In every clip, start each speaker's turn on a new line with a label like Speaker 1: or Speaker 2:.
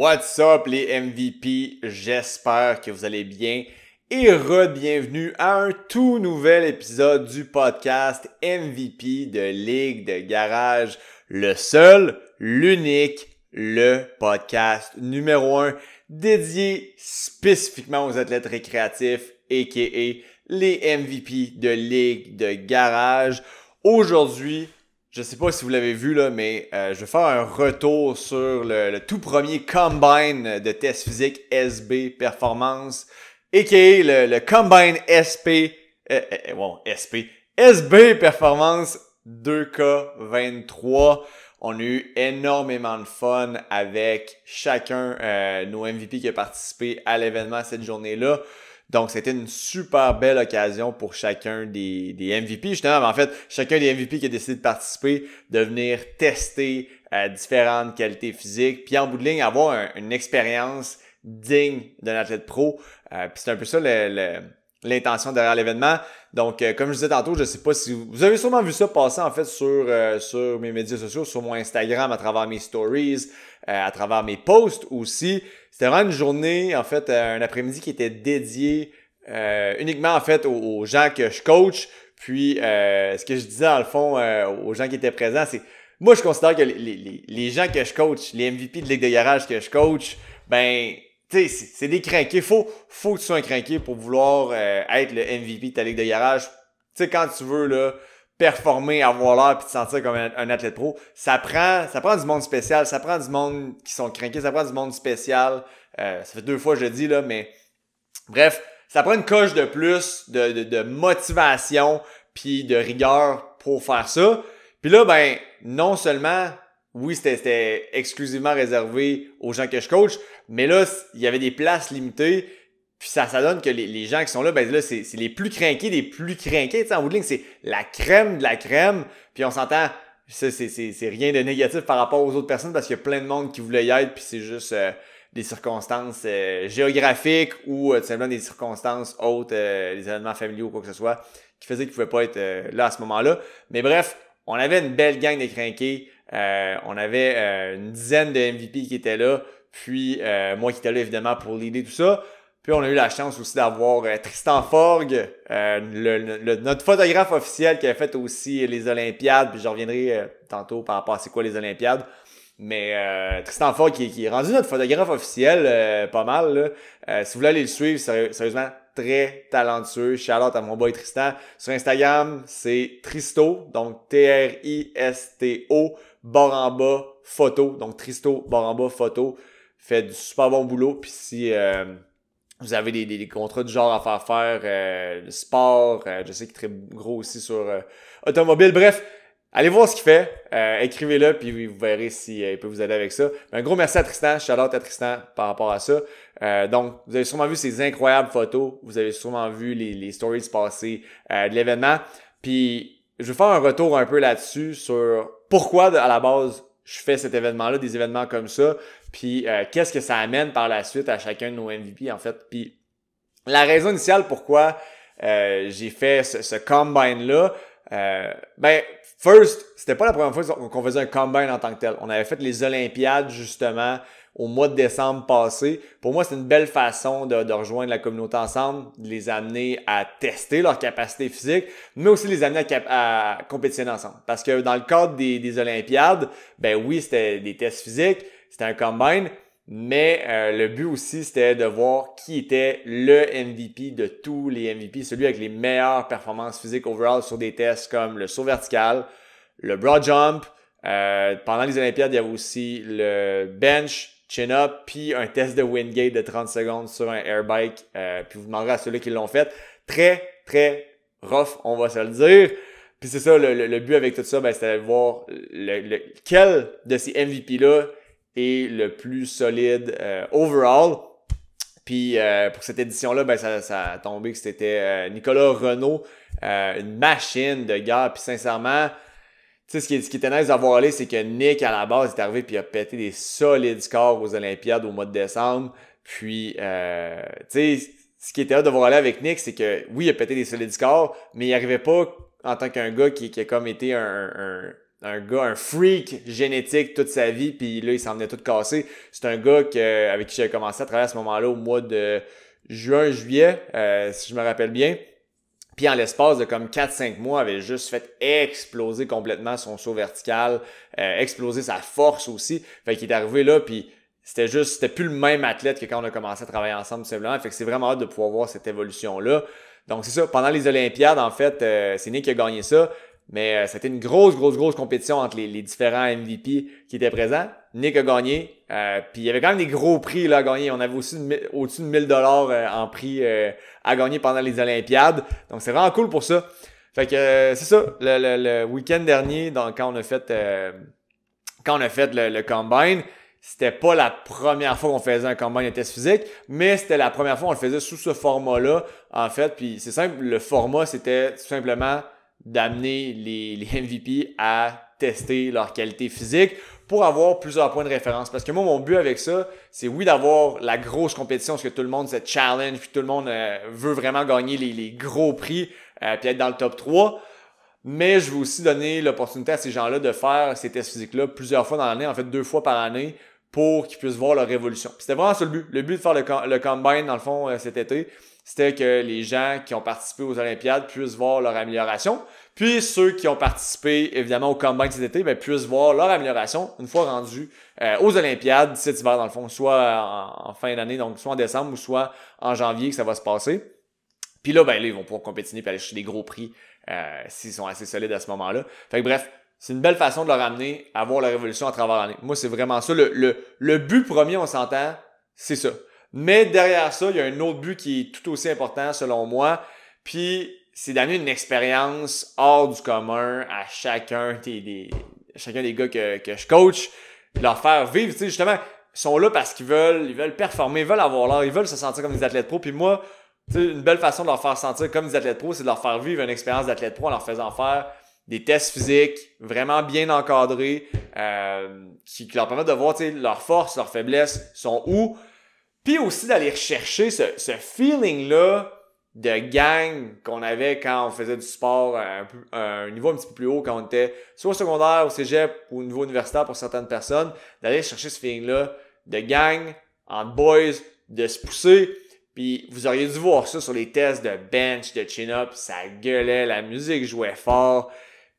Speaker 1: What's up les MVP? J'espère que vous allez bien et re-bienvenue à un tout nouvel épisode du podcast MVP de Ligue de Garage. Le seul, l'unique, le podcast numéro un dédié spécifiquement aux athlètes récréatifs a.k.a. les MVP de Ligue de Garage. Aujourd'hui, je sais pas si vous l'avez vu là, mais euh, je vais faire un retour sur le, tout premier combine de test physique SB Performance, aka le, le combine SP, bon, SP, SB Performance 2K23. On a eu énormément de fun avec chacun euh, nos MVP qui a participé à l'événement cette journée-là. Donc, c'était une super belle occasion pour chacun des, des MVP. Justement, en fait, chacun des MVP qui a décidé de participer, de venir tester euh, différentes qualités physiques, puis en bout de ligne, avoir une expérience digne d'un athlète pro. Euh, puis c'est un peu ça l'intention derrière l'événement. Donc, euh, comme je disais tantôt, je sais pas si vous, vous avez sûrement vu ça passer en fait sur sur mes médias sociaux, sur mon Instagram, à travers mes stories, à travers mes posts aussi. C'était vraiment une journée, en fait, euh, un après-midi qui était dédié euh, uniquement, en fait, aux, gens que je coach. Puis, euh, ce que je disais, dans le fond, aux gens qui étaient présents, c'est... Moi, je considère que les, les, les, gens que je coach, les MVP de Ligue de garage que je coach, ben, sais, c'est des crinqués. Faut, faut que tu sois un crinqué pour vouloir être le MVP de ta Ligue de garage. Tu sais, quand tu veux, là, performer, avoir l'air puis te sentir comme un, athlète pro, ça prend ça prend du monde spécial, ça prend du monde qui sont craqués, ça prend du monde spécial. Euh, ça fait deux fois que je le dis là, mais bref, ça prend une coche de plus de, de, de motivation puis de rigueur pour faire ça. Puis là, ben, non seulement, oui, c'était exclusivement réservé aux gens que je coach, mais là, il y avait des places limitées. Puis ça, ça donne que les, gens qui sont là, ben là, c'est les plus craqués des plus craqués. Tu sais, en bout de ligne, c'est la crème de la crème. Puis on s'entend, c'est rien de négatif par rapport aux autres personnes parce qu'il y a plein de monde qui voulait y être, puis c'est juste euh, des circonstances euh, géographiques ou euh, tout simplement des circonstances autres, euh, des événements familiaux ou quoi que ce soit, qui faisaient qu'ils pouvaient pas être là à ce moment-là. Mais bref, on avait une belle gang de crinqués. On avait une dizaine de MVP qui étaient là. Puis moi qui étais là évidemment pour l'idée tout ça. Puis on a eu la chance aussi d'avoir euh, Tristan Forgue, euh, le, notre photographe officiel qui a fait aussi les Olympiades. Puis je reviendrai euh, tantôt par rapport à c'est quoi les Olympiades. Mais Tristan Forgue qui, est rendu notre photographe officiel pas mal. si vous voulez aller le suivre, sérieusement, très talentueux. Shout out à mon boy Tristan. Sur Instagram, c'est Tristo, donc T-R-I-S-T-O, bas photo. Donc Tristo, bas photo. Fait du super bon boulot. Puis si vous avez des, des, contrats du genre à faire faire, euh, le sport, euh, je sais qu'il est très gros aussi sur euh, automobile. Bref, allez voir ce qu'il fait, écrivez-le, puis vous verrez s'il il peut vous aider avec ça. un gros merci à Tristan, shout out à Tristan par rapport à ça. donc, vous avez sûrement vu ces incroyables photos, vous avez sûrement vu les, les stories passées de l'événement. Puis, je vais faire un retour un peu là-dessus sur pourquoi à la base je fais cet événement-là, des événements comme ça, puis euh, qu'est-ce que ça amène par la suite à chacun de nos MVP en fait. Puis la raison initiale pourquoi euh, j'ai fait ce, combine-là, euh, ben first, c'était pas la première fois qu'on faisait un combine en tant que tel. On avait fait les Olympiades justement au mois de décembre passé. Pour moi, c'est une belle façon de, de, rejoindre la communauté ensemble, de les amener à tester leur capacité physique, mais aussi les amener à, à compétitionner ensemble. Parce que dans le cadre des, des Olympiades, ben oui, c'était des tests physiques, c'était un combine, mais euh, le but aussi, c'était de voir qui était le MVP de tous les MVP, celui avec les meilleures performances physiques overall sur des tests comme le saut vertical, le broad jump. Euh, pendant les Olympiades, il y avait aussi le bench, chin-up, puis un test de Wingate de 30 secondes sur un airbike. Euh, puis vous demanderez à ceux-là qui l'ont fait. Très, très rough, on va se le dire. Puis c'est ça, le, but avec tout ça, ben, c'était de voir le, quel de ces MVP-là est le plus solide euh, overall. Puis euh, pour cette édition-là, ben, ça, ça a tombé que c'était Nicolas Renault, une machine de gars. Puis sincèrement, sais, ce qui, était nice d'avoir allé, c'est que Nick, à la base, est arrivé puis il a pété des solides scores aux Olympiades au mois de décembre. Puis, euh, tu sais, ce qui était hâte de voir avec Nick, c'est que oui, il a pété des solides scores, mais il arrivait pas en tant qu'un gars qui, qui, a comme été un, un, un gars, un freak génétique toute sa vie, puis là, il s'en venait tout cassé. C'est un gars que, avec qui j'avais commencé à travailler à ce moment-là au mois de juin, juillet, euh, si je me rappelle bien. Puis en l'espace de comme 4-5 mois, avait juste fait exploser complètement son saut vertical, euh, exploser sa force aussi. Fait qu'il est arrivé là, puis c'était juste, c'était plus le même athlète que quand on a commencé à travailler ensemble, tout simplement. Fait que c'est vraiment hâte de pouvoir voir cette évolution-là. Donc c'est ça, pendant les Olympiades, en fait, euh, c'est Nick qui a gagné ça. Mais euh, c'était une grosse, grosse, grosse compétition entre les, différents MVP qui étaient présents. Nick a gagné. Euh, puis il y avait quand même des gros prix là, à gagner. On avait aussi au-dessus de 1000 dollars euh, en prix à gagner pendant les Olympiades. Donc c'est vraiment cool pour ça. Fait que c'est ça. Le, week-end dernier, donc, quand on a fait quand on a fait le, combine, c'était pas la première fois qu'on faisait un combine de test physique, mais c'était la première fois qu'on le faisait sous ce format-là, en fait. Puis c'est simple, le format, c'était tout simplement d'amener les, les MVP à tester leur qualité physique pour avoir plusieurs points de référence. Parce que moi, mon but avec ça, c'est oui d'avoir la grosse compétition, parce que tout le monde se challenge, puis tout le monde euh, veut vraiment gagner les, les gros prix, euh, puis être dans le top 3. Mais je veux aussi donner l'opportunité à ces gens-là de faire ces tests physiques-là plusieurs fois dans l'année, en fait deux fois par année, pour qu'ils puissent voir leur évolution. C'était vraiment ça le but. Le but de faire le, le combine, dans le fond, euh, cet été, c'était que les gens qui ont participé aux Olympiades puissent voir leur amélioration. Puis ceux qui ont participé évidemment au combine cet été ben, puissent voir leur amélioration une fois rendus euh, aux Olympiades cet hiver dans le fond, soit en, fin d'année, donc soit en décembre ou soit en janvier que ça va se passer. Puis là, ben là, ils vont pouvoir compétiner et aller chercher des gros prix euh, s'ils sont assez solides à ce moment-là. Fait que bref, c'est une belle façon de leur amener à voir leur évolution à travers l'année. Moi, c'est vraiment ça. Le, le, le but premier, on s'entend, c'est ça. Mais derrière ça, il y a un autre but qui est tout aussi important selon moi. Puis c'est d'amener une expérience hors du commun à chacun des, chacun des gars que, que je coach, leur faire vivre, tu sais, justement, ils sont là parce qu'ils veulent, ils veulent performer, ils veulent avoir l'air, ils veulent se sentir comme des athlètes pro. Puis moi, tu sais, une belle façon de leur faire sentir comme des athlètes pro, c'est de leur faire vivre une expérience d'athlète pro en leur faisant faire des tests physiques vraiment bien encadrés, euh, qui, leur permettent de voir, tu sais, leurs forces, leurs faiblesses sont où, puis aussi d'aller rechercher ce, ce feeling-là de gang qu'on avait quand on faisait du sport à un, niveau un petit peu plus haut, quand on était soit au secondaire, au cégep ou au niveau universitaire pour certaines personnes, d'aller chercher ce feeling-là de gang, en boys, de se pousser. Puis vous auriez dû voir ça sur les tests de bench, de chin-up, ça gueulait, la musique jouait fort.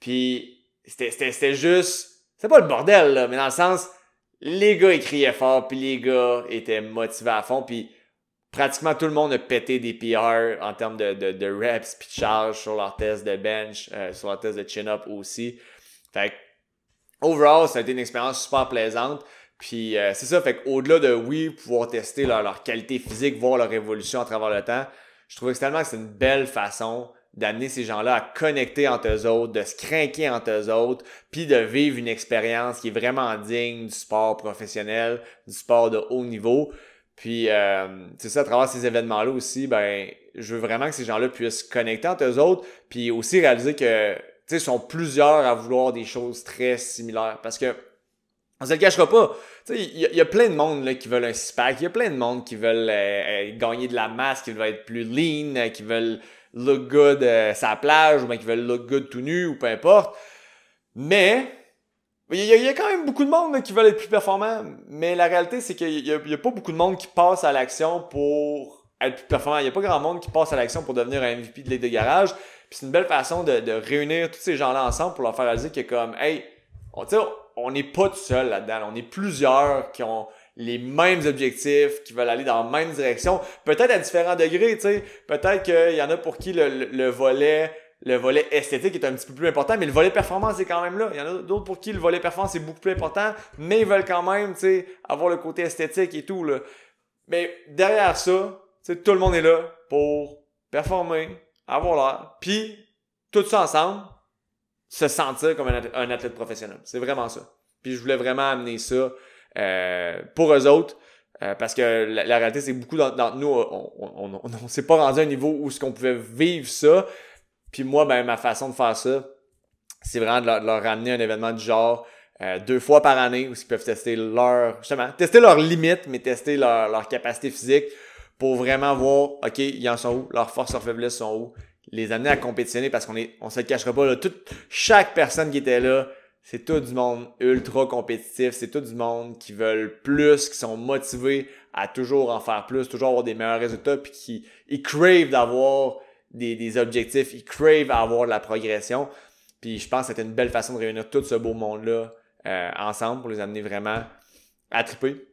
Speaker 1: Puis c'était juste... C'est pas le bordel, là, mais dans le sens, les gars ils criaient fort, puis les gars étaient motivés à fond, puis pratiquement tout le monde a pété des PR en termes de, de, de reps puis de charge sur leur test de bench, euh, sur leur test de chin-up aussi. Fait que, overall, ça a été une expérience super plaisante. Puis euh, c'est ça, fait qu'au-delà de oui, pouvoir tester leur, leur, qualité physique, voir leur évolution à travers le temps, je trouvais que tellement que c'est une belle façon d'amener ces gens-là à connecter entre eux autres, de se craquer entre eux autres, puis de vivre une expérience qui est vraiment digne du sport professionnel, du sport de haut niveau. Puis, euh, c'est ça, à travers ces événements-là aussi, ben, je veux vraiment que ces gens-là puissent connecter entre eux autres, puis aussi réaliser que, tu sais, sont plusieurs à vouloir des choses très similaires. Parce que, on se le cachera pas. Tu sais, il y, a plein de monde là, qui veulent un six-pack, il y a plein de monde qui veulent euh, euh, gagner de la masse, qui veulent être plus lean, qui veulent look good euh, sa plage, ou bien qui veulent look good tout nu, ou peu importe. Mais, il y, a, quand même beaucoup de monde qui veulent être plus performants, mais la réalité, c'est qu'il n'y a, pas beaucoup de monde qui passe à l'action pour être plus performant. Il n'y a pas grand monde qui passe à l'action pour devenir un MVP de l'aide de garage. Puis c'est une belle façon de, réunir tous ces gens-là ensemble pour leur faire réaliser que comme, hey, on n'est pas tout seul là-dedans. On est plusieurs qui ont les mêmes objectifs, qui veulent aller dans la même direction. Peut-être à différents degrés, tu sais. Peut-être qu'il y en a pour qui le, volet le volet esthétique est un petit peu plus important, mais le volet performance est quand même là. Il y en a d'autres pour qui le volet performance est beaucoup plus important, mais ils veulent quand même, tu sais, avoir le côté esthétique et tout, là. Mais derrière ça, tu sais, tout le monde est là pour performer, avoir l'air, puis tout ça ensemble, se sentir comme un athlète, professionnel. C'est vraiment ça. Puis je voulais vraiment amener ça euh, pour eux autres. Euh, parce que la, réalité, c'est que beaucoup d'entre nous, on, on, s'est pas rendu à un niveau où ce qu'on pouvait vivre ça. Puis moi, ben, ma façon de faire ça, c'est vraiment de leur, ramener un événement du genre euh, deux fois par année où ils peuvent tester leur, justement, tester leurs limites, mais tester leur, leur capacité physique pour vraiment voir, OK, ils en sont où, leurs forces, leurs faiblesses sont où, les amener à compétitionner parce qu'on est, on se le cachera pas, là, toute, chaque personne qui était là, c'est tout du monde ultra compétitif, c'est tout du monde qui veulent plus, qui sont motivés à toujours en faire plus, toujours avoir des meilleurs résultats, puis qui ils d'avoir des, des objectifs, ils crave à avoir de la progression. Puis je pense que c'était une belle façon de réunir tout ce beau monde-là euh, ensemble pour les amener vraiment à triper.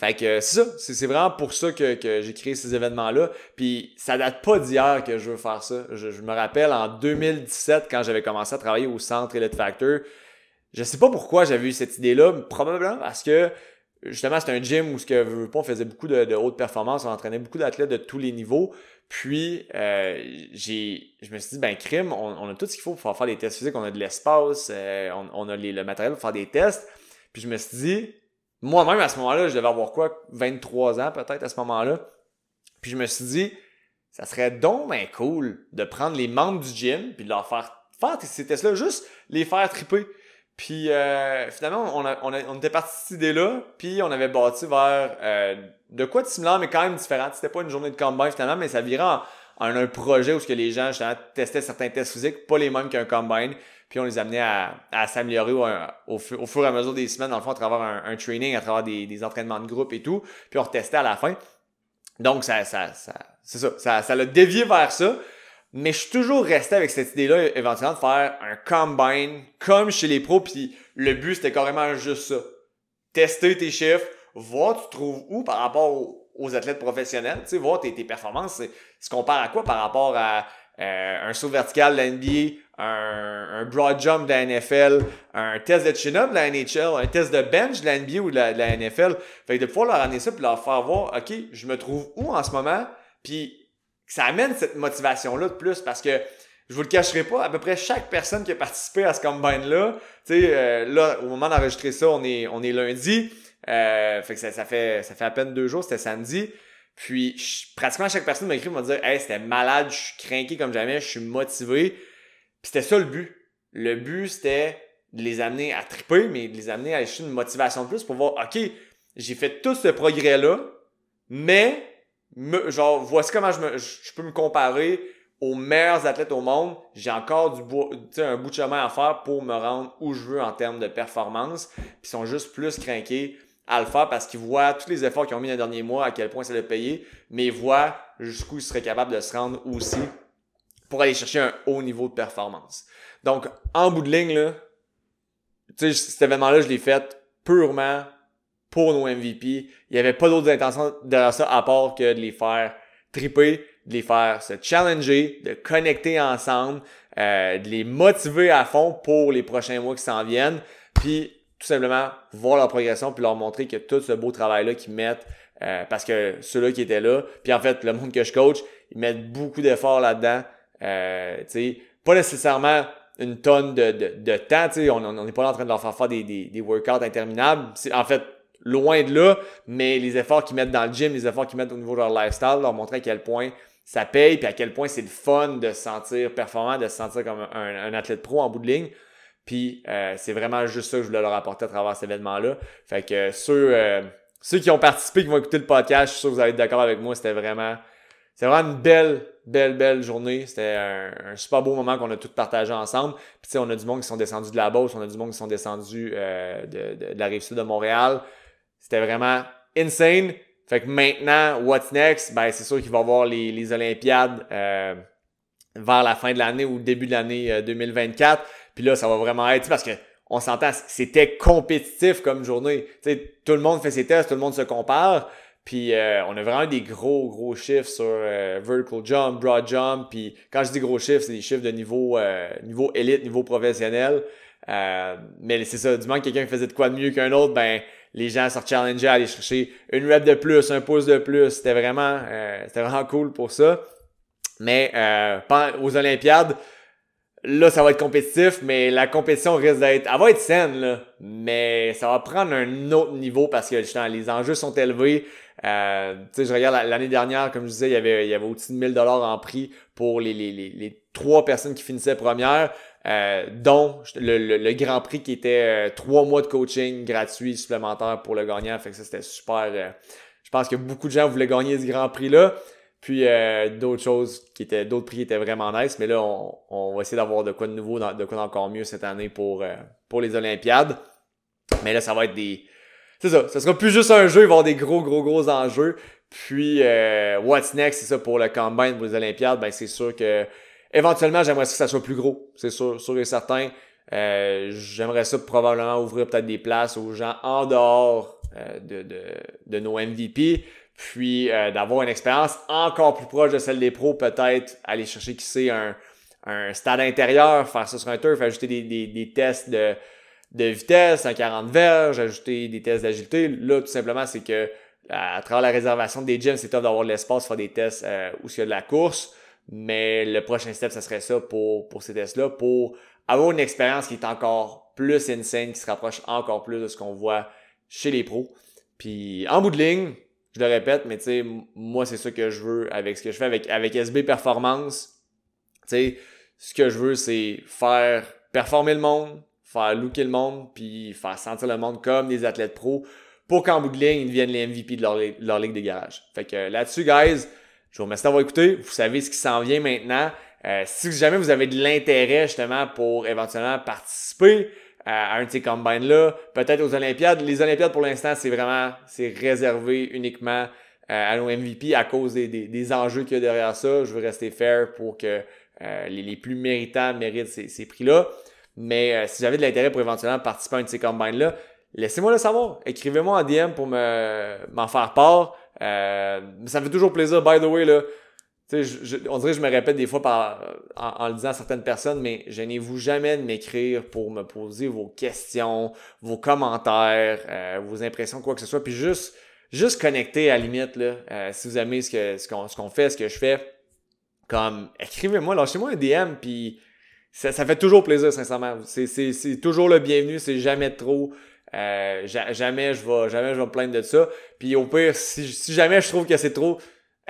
Speaker 1: Fait que c'est ça, c'est vraiment pour ça que, que j'ai créé ces événements-là. Puis ça date pas d'hier que je veux faire ça. Je, me rappelle en 2017 quand j'avais commencé à travailler au centre Elite Factor. Je sais pas pourquoi j'avais eu cette idée-là, probablement parce que justement c'est un gym où ce que on faisait beaucoup de, haute performance, on entraînait beaucoup d'athlètes de tous les niveaux. Puis, euh, j'ai, je me suis dit, ben, crime, on, a tout ce qu'il faut pour faire des tests physiques. On a de l'espace, euh, on, a le matériel pour faire des tests. Puis, je me suis dit, moi-même, à ce moment-là, je devais avoir quoi, 23 ans peut-être à ce moment-là. Puis, je me suis dit, ça serait donc ben cool de prendre les membres du gym puis de leur faire faire ces tests-là, juste les faire triper. Puis euh, finalement, on, a, on, on, était parti de cette idée-là, puis on avait bâti vers euh, de quoi de similaire, mais quand même différent. C'était pas une journée de combine finalement, mais ça virait en, un projet où ce que les gens justement testaient certains tests physiques, pas les mêmes qu'un combine, puis on les amenait à, à s'améliorer au, fur et à mesure des semaines, dans le fond, à travers un, training, à travers des, des, entraînements de groupe et tout, puis on retestait à la fin. Donc ça, ça, ça c'est ça, ça, ça l'a dévié vers ça. Mais je suis toujours resté avec cette idée-là, éventuellement, de faire un combine comme chez les pros, puis le but, c'était carrément juste ça. Tester tes chiffres, voir tu trouves où par rapport aux, athlètes professionnels, tu sais, voir tes, tes performances, se compare à quoi par rapport à euh, un saut vertical de la NBA, un, un, broad jump de la NFL, un test de chin-up de la NHL, un test de bench de la NBA ou de la, de la NFL. Fait que de pouvoir leur amener ça puis leur faire voir, OK, je me trouve où en ce moment, puis ça amène cette motivation-là de plus parce que je vous le cacherai pas, à peu près chaque personne qui a participé à ce combine-là, tu sais, euh, là, au moment d'enregistrer ça, on est, on est lundi, euh, fait que ça, fait, ça fait à peine deux jours, c'était samedi. Puis, pratiquement chaque personne m'a écrit me dire, hey, c'était malade, je suis craqué comme jamais, je suis motivé. Puis c'était ça le but. Le but, c'était de les amener à triper, mais de les amener à acheter une motivation de plus pour voir, OK, j'ai fait tout ce progrès-là, mais genre, voici comment je, me, je peux me comparer aux meilleurs athlètes au monde. J'ai encore du bout, un bout de chemin à faire pour me rendre où je veux en termes de performance. Puis ils sont juste plus craqués à le faire parce qu'ils voient tous les efforts qu'ils ont mis dans les derniers mois, à quel point ça l'a payé, mais ils voient jusqu'où ils seraient capables de se rendre aussi pour aller chercher un haut niveau de performance. Donc, en bout de ligne, là, cet événement-là, je l'ai fait purement pour nos MVP. Il n'y avait pas d'autres intentions derrière ça à part que de les faire triper, de les faire se challenger, de connecter ensemble, euh, de les motiver à fond pour les prochains mois qui s'en viennent, puis tout simplement voir leur progression puis leur montrer que tout ce beau travail-là qu'ils mettent, euh, parce que ceux-là qui étaient là, puis en fait, le monde que je coach, ils mettent beaucoup d'efforts là-dedans. Euh, pas nécessairement une tonne de, de, de temps, on n'est pas en train de leur faire faire des, des, des workouts interminables. En fait, loin de là, mais les efforts qu'ils mettent dans le gym, les efforts qu'ils mettent au niveau de leur lifestyle, leur montrer à quel point ça paye, puis à quel point c'est le fun de se sentir performant, de se sentir comme un, athlète pro en bout de ligne. Puis euh, c'est vraiment juste ça que je voulais leur apporter à travers cet événement-là. Fait que ceux, euh, ceux qui ont participé, qui vont écouter le podcast, je suis sûr que vous allez être d'accord avec moi, c'était vraiment, c'est vraiment une belle, belle, belle journée. C'était un, super beau moment qu'on a tous partagé ensemble. Puis tu sais, on a du monde qui sont descendus de la Beauce, on a du monde qui sont descendus euh, de, de, de, la rive sud de Montréal. C'était vraiment insane. Fait que maintenant, what's next? Ben, c'est sûr qu'il va y avoir les, les Olympiades euh, vers la fin de l'année ou début de l'année 2024. Euh, Puis là, ça va vraiment être parce que on s'entend, c'était compétitif comme journée. sais, tout le monde fait ses tests, tout le monde se compare. Puis euh, on a vraiment des gros, gros chiffres sur vertical jump, broad jump. Puis quand je dis gros chiffres, c'est des chiffres de niveau, niveau élite, niveau professionnel. mais c'est ça, du moment que quelqu'un faisait de quoi de mieux qu'un autre, ben les gens se challenger à aller chercher une rep de plus, un pouce de plus. C'était vraiment, euh, c'était vraiment cool pour ça. Mais euh, aux Olympiades, là, ça va être compétitif, mais la compétition risque d'être. Elle va être saine, là, mais ça va prendre un autre niveau parce que les enjeux sont élevés. Euh, tu sais, je regarde l'année dernière, comme je disais, il y avait, il y avait au-dessus de 1000 dollars en prix pour les, les, les, trois personnes qui finissaient première. Euh, dont le, Grand Prix qui était euh, trois mois de coaching gratuit supplémentaire pour le gagnant. Fait que ça, c'était super. Euh, je pense que beaucoup de gens voulaient gagner ce Grand Prix-là. Puis euh, d'autres choses qui étaient, d'autres prix qui étaient vraiment nice. Mais là, on, on va essayer d'avoir de quoi de nouveau, de quoi d'encore mieux cette année pour, pour les Olympiades. Mais là, ça va être des. C'est ça. Ça sera plus juste un jeu, il va y avoir des gros, gros, gros enjeux. Puis euh, what's next, c'est ça pour le combine pour les Olympiades. Ben c'est sûr que éventuellement, j'aimerais que ça soit plus gros. C'est sûr, sûr et certain. Euh, j'aimerais ça probablement ouvrir peut-être des places aux gens en dehors de, de, de nos MVP puis euh, d'avoir une expérience encore plus proche de celle des pros, peut-être aller chercher qui sait un, un stade intérieur, faire ça sur un turf, ajouter des, des, des tests de, de vitesse, un 40 verges, ajouter des tests d'agilité. Là, tout simplement, c'est que à travers la réservation des gyms, c'est top d'avoir de l'espace, faire des tests où il y a de la course. Mais le prochain step, ça serait ça pour, pour ces tests-là, pour avoir une expérience qui est encore plus insane, qui se rapproche encore plus de ce qu'on voit chez les pros. Puis en bout de ligne, je le répète, mais tu sais, moi, c'est ça que je veux avec ce que je fais avec, avec SB Performance. Tu sais, ce que je veux, c'est faire performer le monde, faire looker le monde, puis faire sentir le monde comme des athlètes pros pour qu'en bout de ligne, ils deviennent les MVP de leur, leur ligue de garage. Fait que là-dessus, guys, je vous remercie d'avoir écouté. Vous savez ce qui s'en vient maintenant. Euh, si jamais vous avez de l'intérêt justement pour éventuellement participer, à un de ces combines-là. Peut-être aux Olympiades. Les Olympiades, pour l'instant, c'est vraiment c'est réservé uniquement euh, à nos MVP à cause des, des, des enjeux qu'il y a derrière ça. Je veux rester fair pour que euh, les, les, plus méritants méritent ces, ces prix-là. Mais euh, si j'avais de l'intérêt pour éventuellement participer à un de ces combines-là, laissez-moi le savoir. Écrivez-moi en DM pour me m'en faire part. ça me fait toujours plaisir, by the way, là on dirait que je me répète des fois par, en, le disant à certaines personnes, mais gênez-vous jamais de m'écrire pour me poser vos questions, vos commentaires, euh, vos impressions, quoi que ce soit. Puis juste, juste connecter à la limite, là, euh, si vous aimez ce que ce qu'on ce qu'on fait, ce que je fais. Comme écrivez-moi, lâchez-moi un DM, puis ça, ça fait toujours plaisir, sincèrement. C'est toujours le bienvenu, c'est jamais trop. Euh, jamais je vais jamais je vais me plaindre de ça. Puis au pire, si, si jamais je trouve que c'est trop,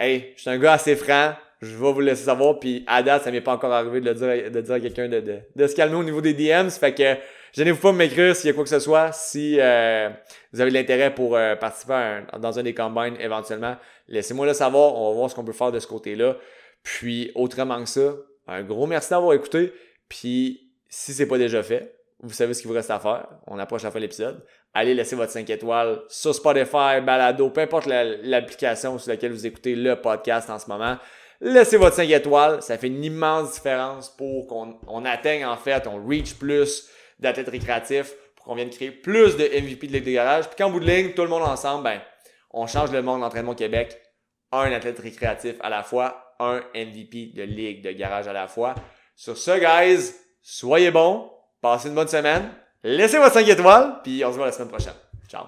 Speaker 1: Hey, je suis un gars assez franc, je vais vous laisser savoir. Puis à date, ça m'est pas encore arrivé de, le dire, de dire à quelqu'un de, de, de, se calmer au niveau des DMs. Fait que gênez-vous pas de m'écrire s'il y a quoi que ce soit. Si euh, vous avez de l'intérêt pour euh, participer dans un des combines éventuellement, laissez-moi le savoir. On va voir ce qu'on peut faire de ce côté-là. Puis autrement que ça, un gros merci d'avoir écouté. Puis si c'est pas déjà fait, vous savez ce qu'il vous reste à faire. On approche la fin de l'épisode allez laisser votre 5 étoiles sur Spotify, Balado, peu importe l'application sur laquelle vous écoutez le podcast en ce moment. Laissez votre 5 étoiles, ça fait une immense différence pour qu'on atteigne en fait, on reach plus d'athlètes récréatifs, pour qu'on vienne créer plus de MVP de Ligue de garage. Puis qu'en bout de ligne, tout le monde ensemble, ben, on change le monde d'entraînement Québec. Un athlète récréatif à la fois, un MVP de Ligue de garage à la fois. Sur ce, guys, soyez bons, passez une bonne semaine. Laissez-moi 5 étoiles, puis on se voit la semaine prochaine.